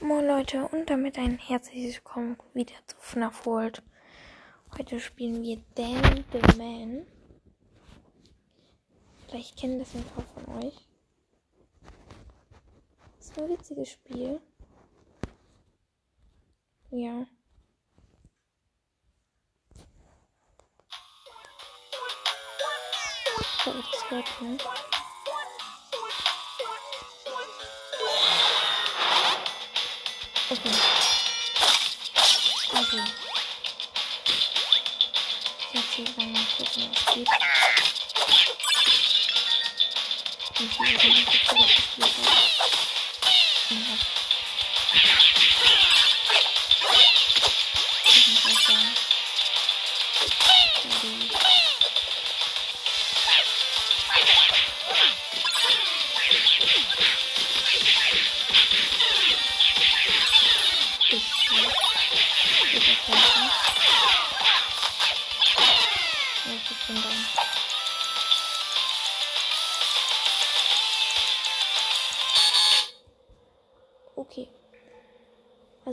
Moin Leute und damit ein herzliches Willkommen wieder zu FNAF World. Heute spielen wir Dan the Man. Vielleicht kennen das ein paar von euch. Das ist ein witziges Spiel. Ja. Oh, das hört man. Okay. Also. Ich erzähle mal kurz, was geht. Und wie ich diese Folge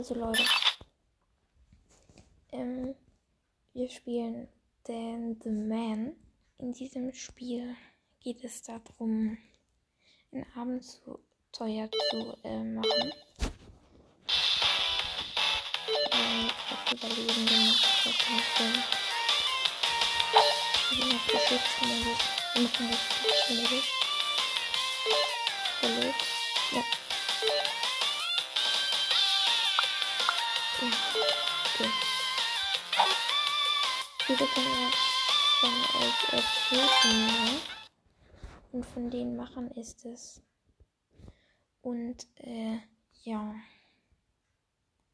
Also Leute. Ähm, wir spielen Dan the Man. In diesem Spiel geht es darum, ein Abenteuer zu äh, machen. Ähm, auf Überleben gemacht. Das wir sind auf Geschichtsmodus. Wir machen Geschichtsmodus. Hallo? Ja. Viele kennen von euch erzählen mir. Und von den Machern ist es. Und, äh, ja.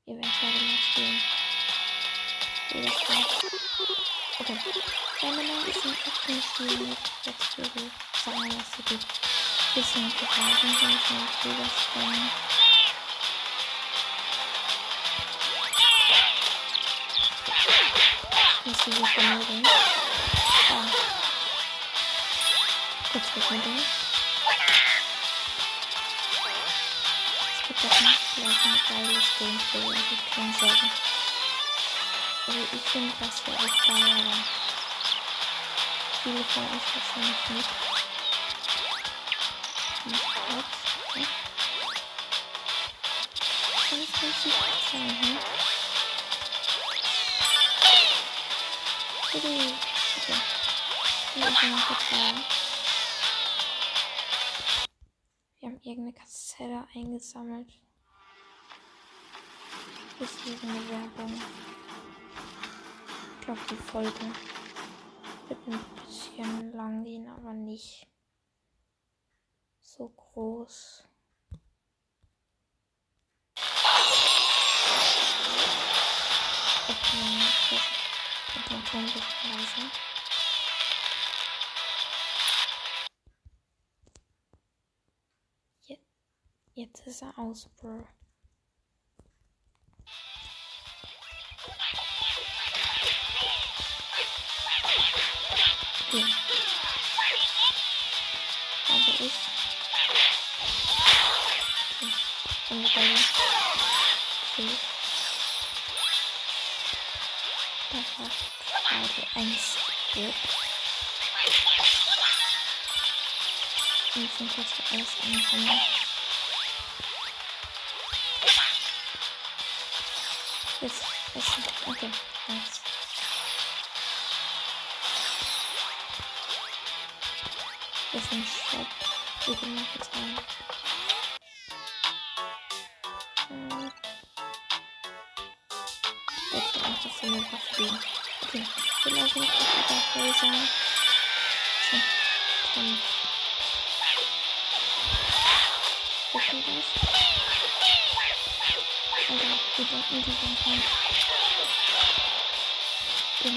Ihr werdet gerade das war. Okay. Meinung ist ein Actionspiel mit Backstory. Sagen wir, was sie gibt. Bisschen Verfahren sind schon drüber springen. Muss diese Vermögen. Ah. Kurz weg mit dem. Es gibt auch noch vielleicht ein geiles Gameplay, also keine Sorge. Also ich finde das für euch geil, aber viele von euch wahrscheinlich nicht. Nicht kurz, ne? Alles ganz gut sein, hm? Wir haben irgendeine Kassette eingesammelt. Deswegen eine Werbung. Ich glaube, die Folge wird ein bisschen lang gehen, aber nicht so groß. Okay, jetzt ist er aus, Bro. Ja. Also ich. Okay. Und Und ich muss jetzt alles anfangen.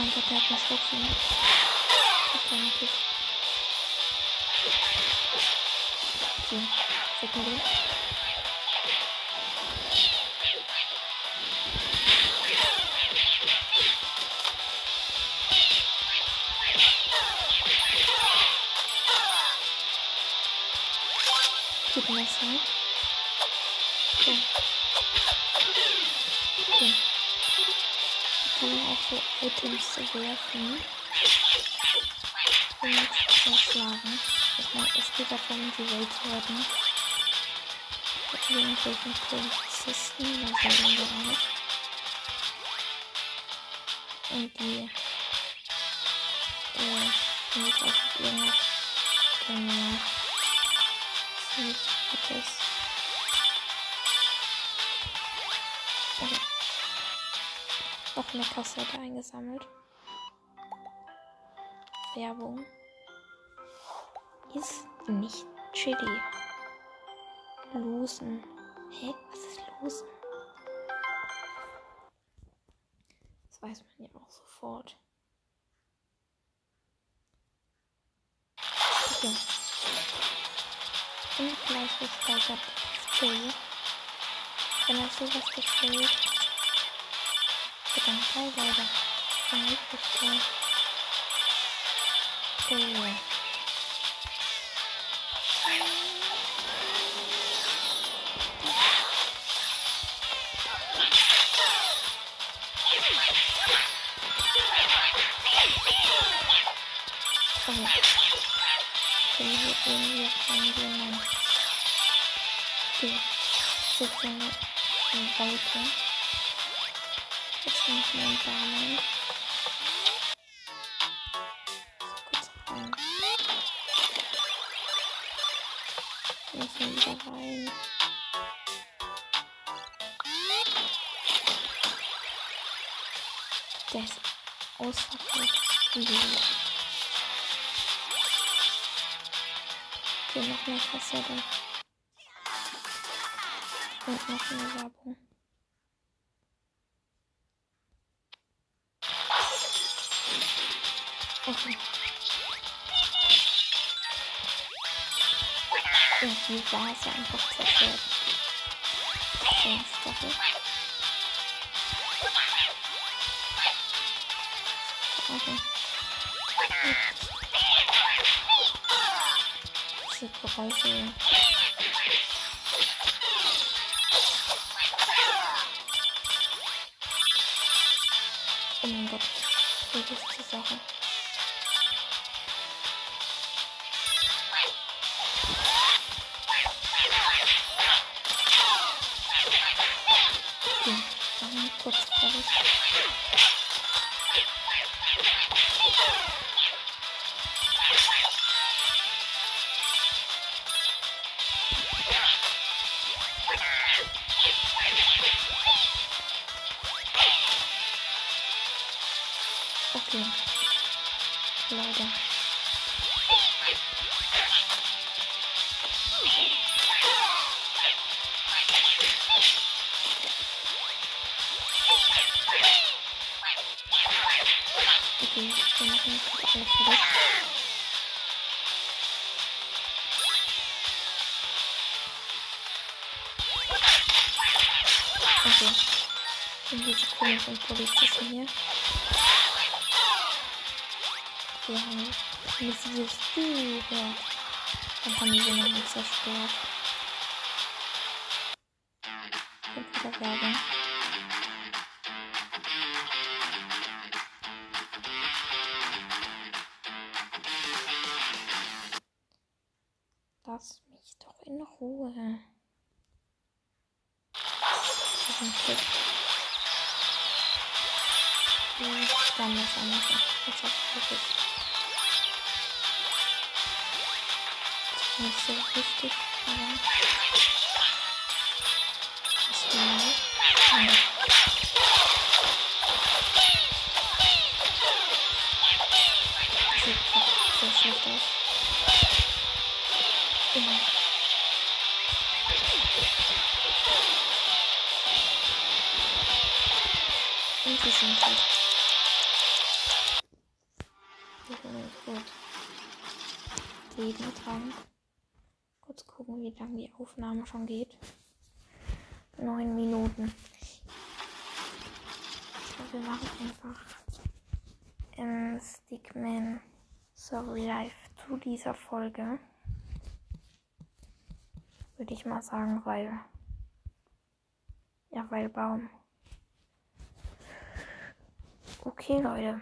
Jemand hat einen Stockchen. Ich kann nicht. Okay, checken wir den. Gib mir das mal. So. Items zu werfen und erschlagen. Es geht darum, die Welt zu retten. Irgendwelchen Polizisten, da sehen wir auch. Und die äh, nicht auf irgendwas genau. Noch eine Kassette eingesammelt. Werbung ist nicht Chili. Losen. Hä? Was ist Losen? Das weiß man ja auch sofort. Okay. Und gleich gesteigert Chili. Wenn euch sowas gefällt, dann geil, Leute. Dann richtig toll. Oh. irgendwie reingehen. Jetzt so eine, Jetzt noch ein Damen. Kurz rein. Müssen wieder rein. Der ist ausverkauft. Okay, noch mehr Kassette. Und noch mehr Werbung. Irgendwie war es einfach zerstört. Staffel. Okay. Oh mein Gott, ist die Sache. Komischen Polizisten hier. Wir haben Du hört. Dann haben wir sie noch nicht zerstört. Und wieder Werbung. Nicht so wichtig, aber ist genau. Ja. Sieht sehr schlecht aus. Immer. Und die sind halt. Aufnahme schon geht. Neun Minuten. Und wir machen einfach im Stickman Sorry Live zu dieser Folge. Würde ich mal sagen, weil. Ja, weil Baum. Okay, Leute.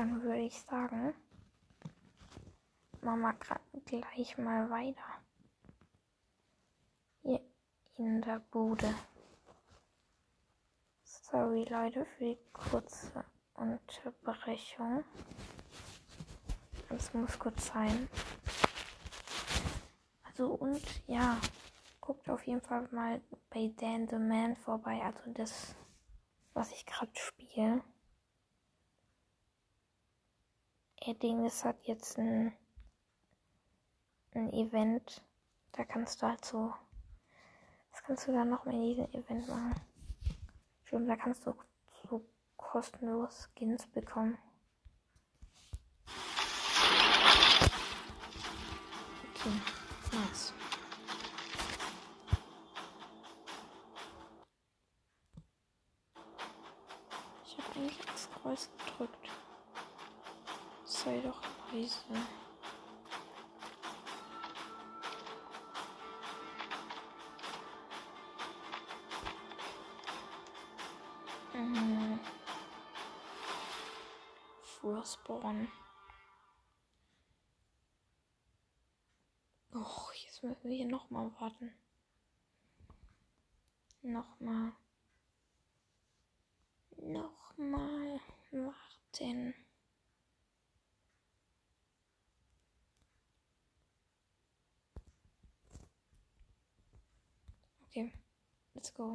Dann würde ich sagen, machen wir gleich mal weiter. Hier in der Bude. Sorry Leute für die kurze Unterbrechung. Es muss kurz sein. Also und ja, guckt auf jeden Fall mal bei Dan the Man vorbei. Also das, was ich gerade spiele. Edding, es hat jetzt ein, ein Event. Da kannst du halt so. Was kannst du da noch in diesem Event machen? Stimmt, da kannst du so kostenlos Skins bekommen. Okay, nice. Ich habe eigentlich das Kreuz gedrückt. Sei doch leise. Mhm. Frostborn. Och, jetzt müssen wir hier nochmal warten. Nochmal. Nochmal warten. Okay, let's go.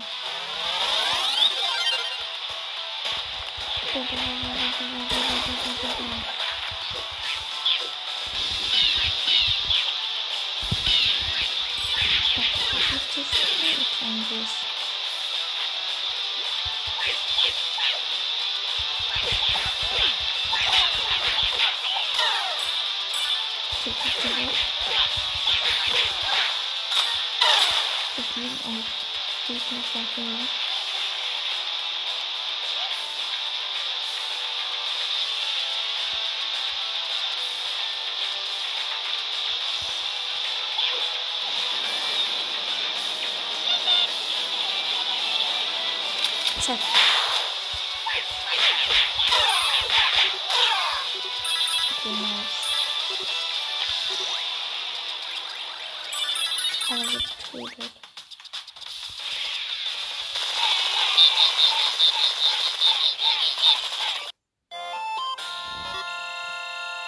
Getötet.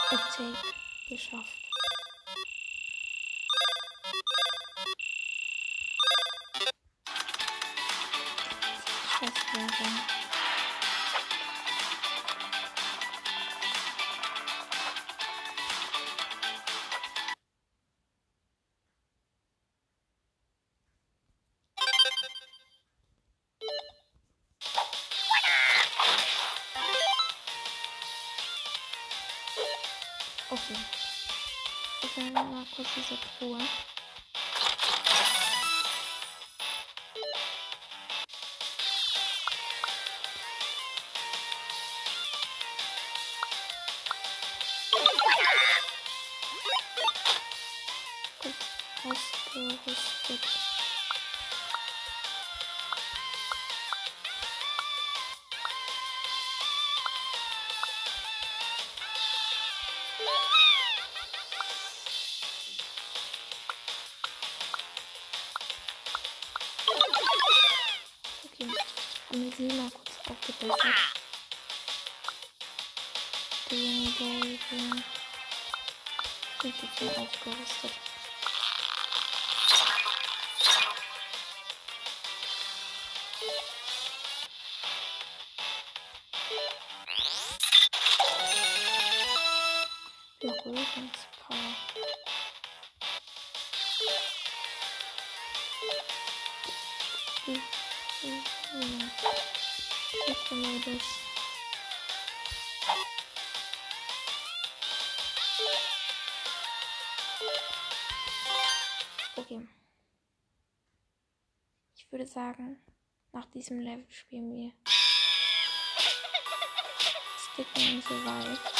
Attack geschafft. Scheiße. Okay. Truhe. Gut ausgerüstet. Das. Okay. Ich würde sagen, nach diesem Level spielen wir Stick and Survive.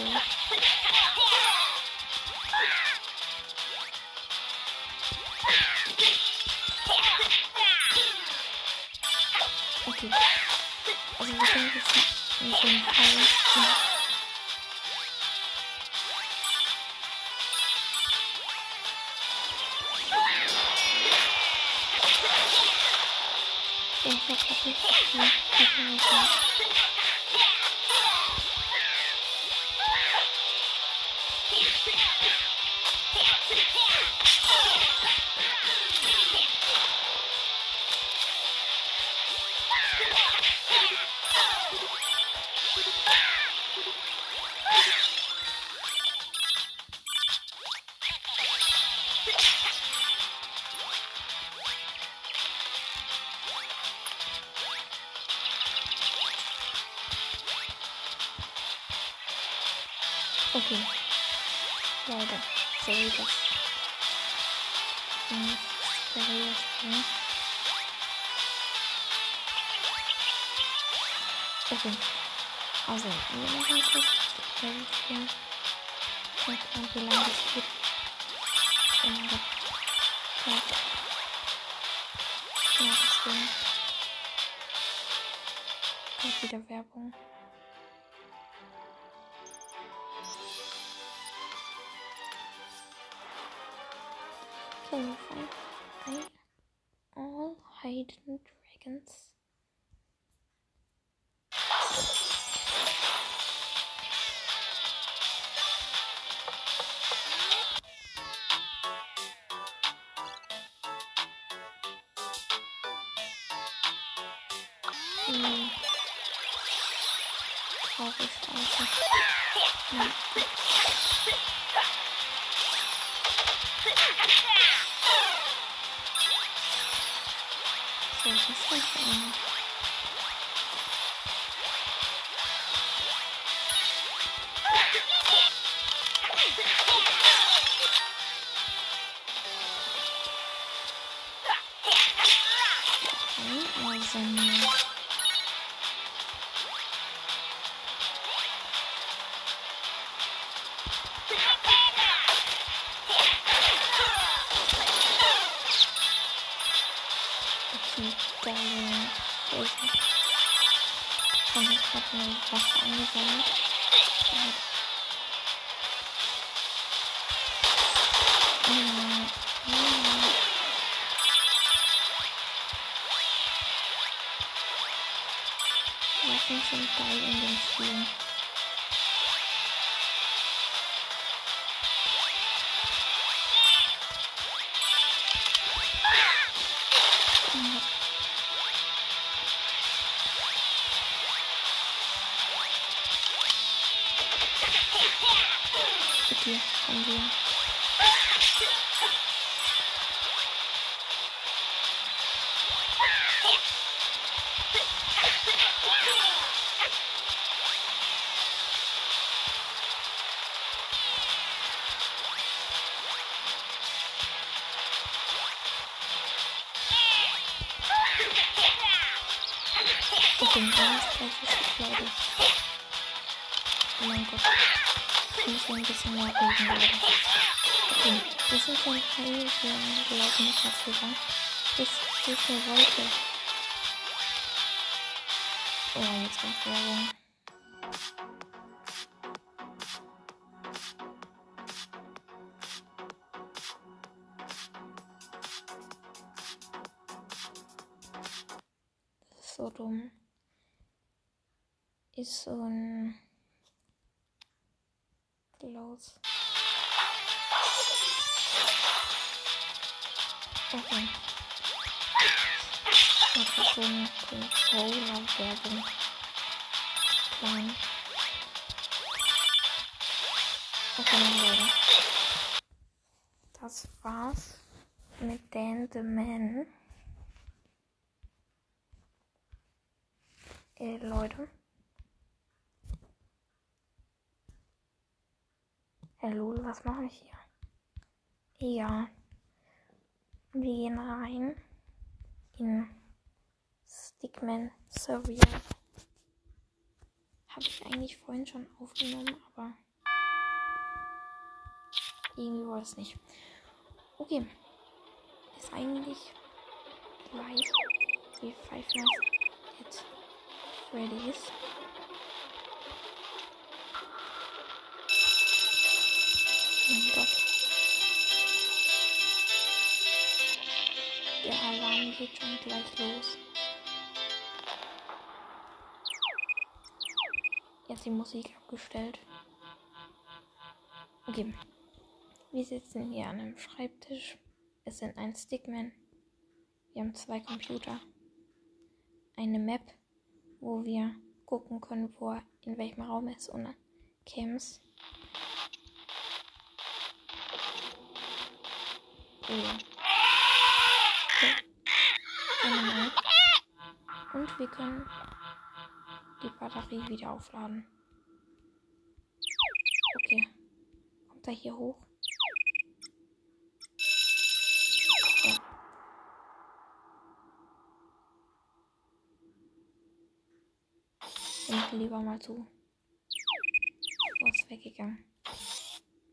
Level. Okay. Also wir sind jetzt in so einem Haus. Ich hab nicht gesehen. Okay. Wieder Werbung. Find I all hidden dragons? Okay, haben wir. Heil. Wir laufen nicht mehr zusammen. Bis, bis wir wollte. Oh, jetzt kommt Werbung. Ist so dumm. Ist so ein los. Okay. Das ist so ein Controller-Werbung. Klein. Okay, Leute. Das war's mit Dan the Man. Äh, Leute. Lul, was mache ich hier? Ja. Wir gehen rein in Stickman Surreal. Habe ich eigentlich vorhin schon aufgenommen, aber irgendwie war es nicht. Okay. Ist eigentlich gleich wie Five Nights at Freddy's. Mein Gott. Der Alarm geht schon gleich los. Jetzt die Musik abgestellt. Okay. Wir sitzen hier an einem Schreibtisch. Es sind ein Stickman. Wir haben zwei Computer. Eine Map, wo wir gucken können, wo in welchem Raum ist und Cams. Okay. Und wir können die Batterie wieder aufladen. Okay. Kommt er hier hoch? Ich lieber mal zu. Wo ist weggegangen?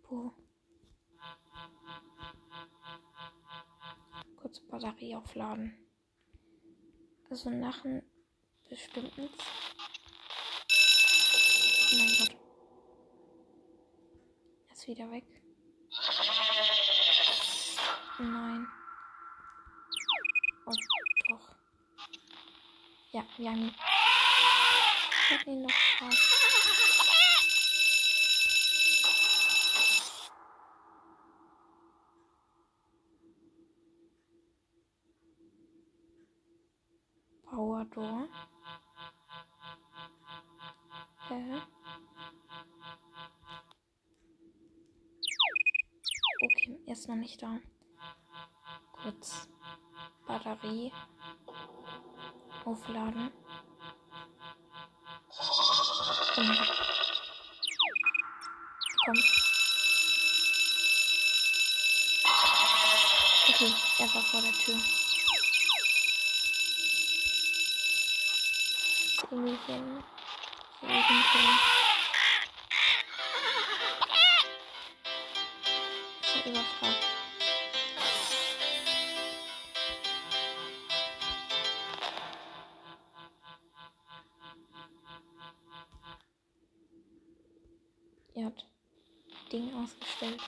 Puh. Kurz Batterie aufladen. Also nach einem bestimmten. Oh mein Gott. Er ist wieder weg. Nein. Oh, doch. Ja, wir haben ihn. Ich hab ihn noch fast. Power Door. Hä? Okay, er ist noch nicht da. Kurz Batterie aufladen. Gott. Kommt. Okay, er war vor der Tür. Irgendwie. Hier er. Er hat Ding ausgestellt.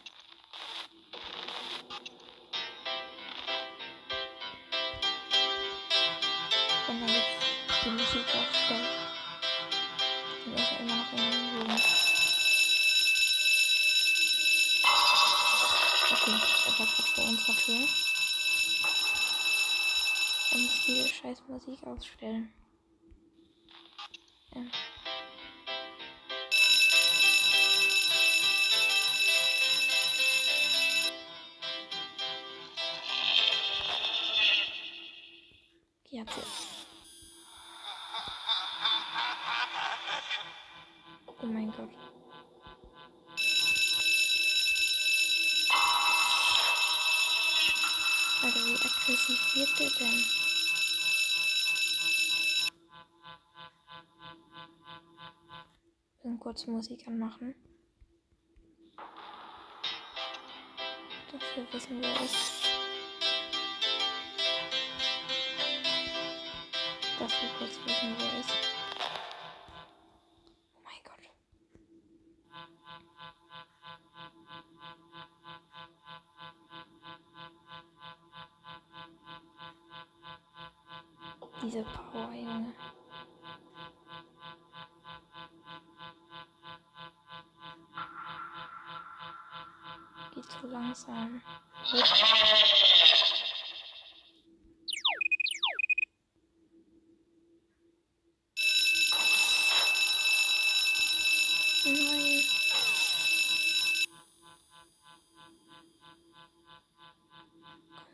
Musik aufstellt, dann ist er immer noch in Room. Okay, er war gerade vor unserer Tür. Er muss diese scheiß Musik ausstellen. Dann kurz Musik anmachen. Wir wissen, er ist. Dass wir kurz wissen, wo er ist.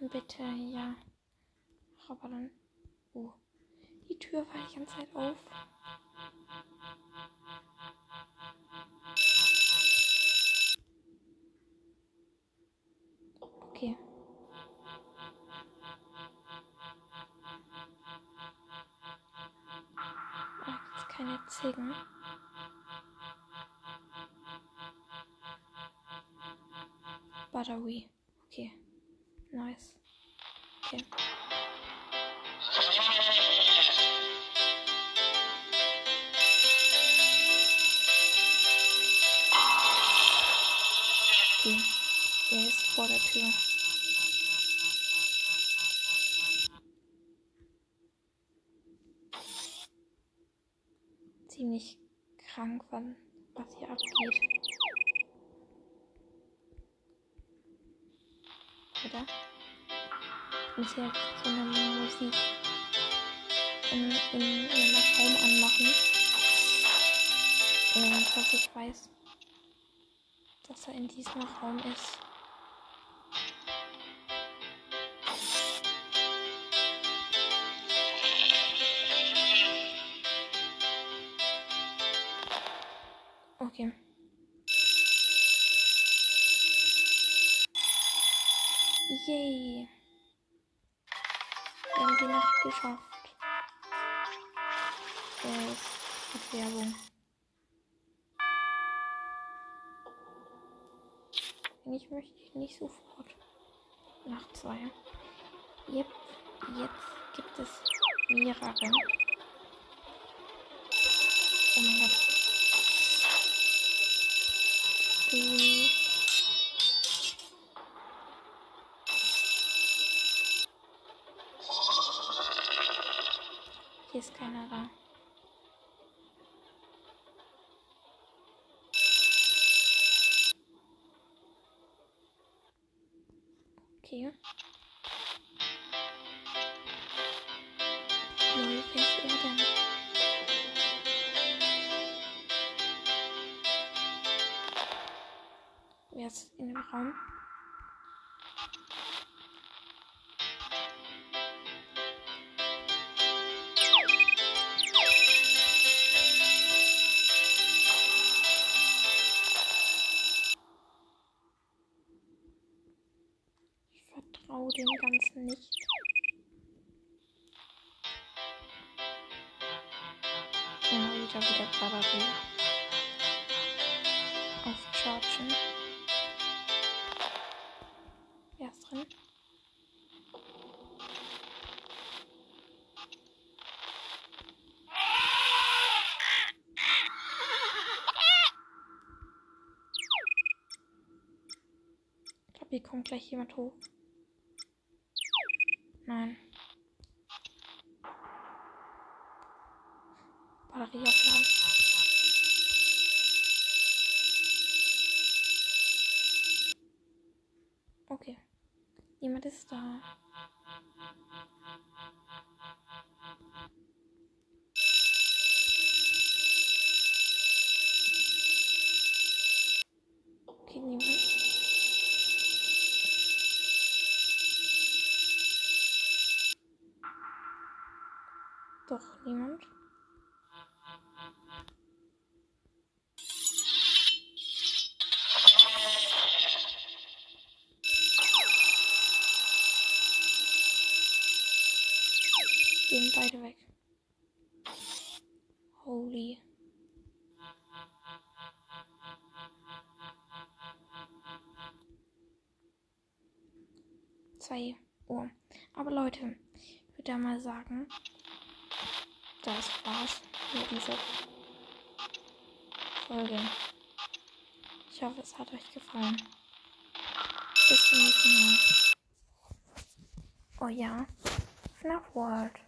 Bitte, ja. Ach, aber dann. Oh. Die Tür war die ganze Zeit auf. Okay. Ziegen. Battery. Okay. Nice. Okay. Okay. Er ist vor der Tür. Ziemlich krank, was hier abgeht. Oder? Muss hier so eine Musik in, in einem Raum anmachen. Und dass ich weiß, dass er in diesem Raum ist. Mehrere. Oh mein Gott. Du. Vertraue dem Ganzen nicht. Ja, wieder wieder Batterie. Aufchargen. Wer ist drin? Hier kommt gleich jemand hoch. Nein. Batterie aufladen. Okay. Niemand ist da. Okay, niemand. Doch, niemand. Gehen beide weg. Holy. Zwei Uhr. Aber Leute, ich würde da mal sagen, das war's mit dieser Folge. Ich hoffe, es hat euch gefallen. Bis zum nächsten Mal. Oh ja, FNAF World.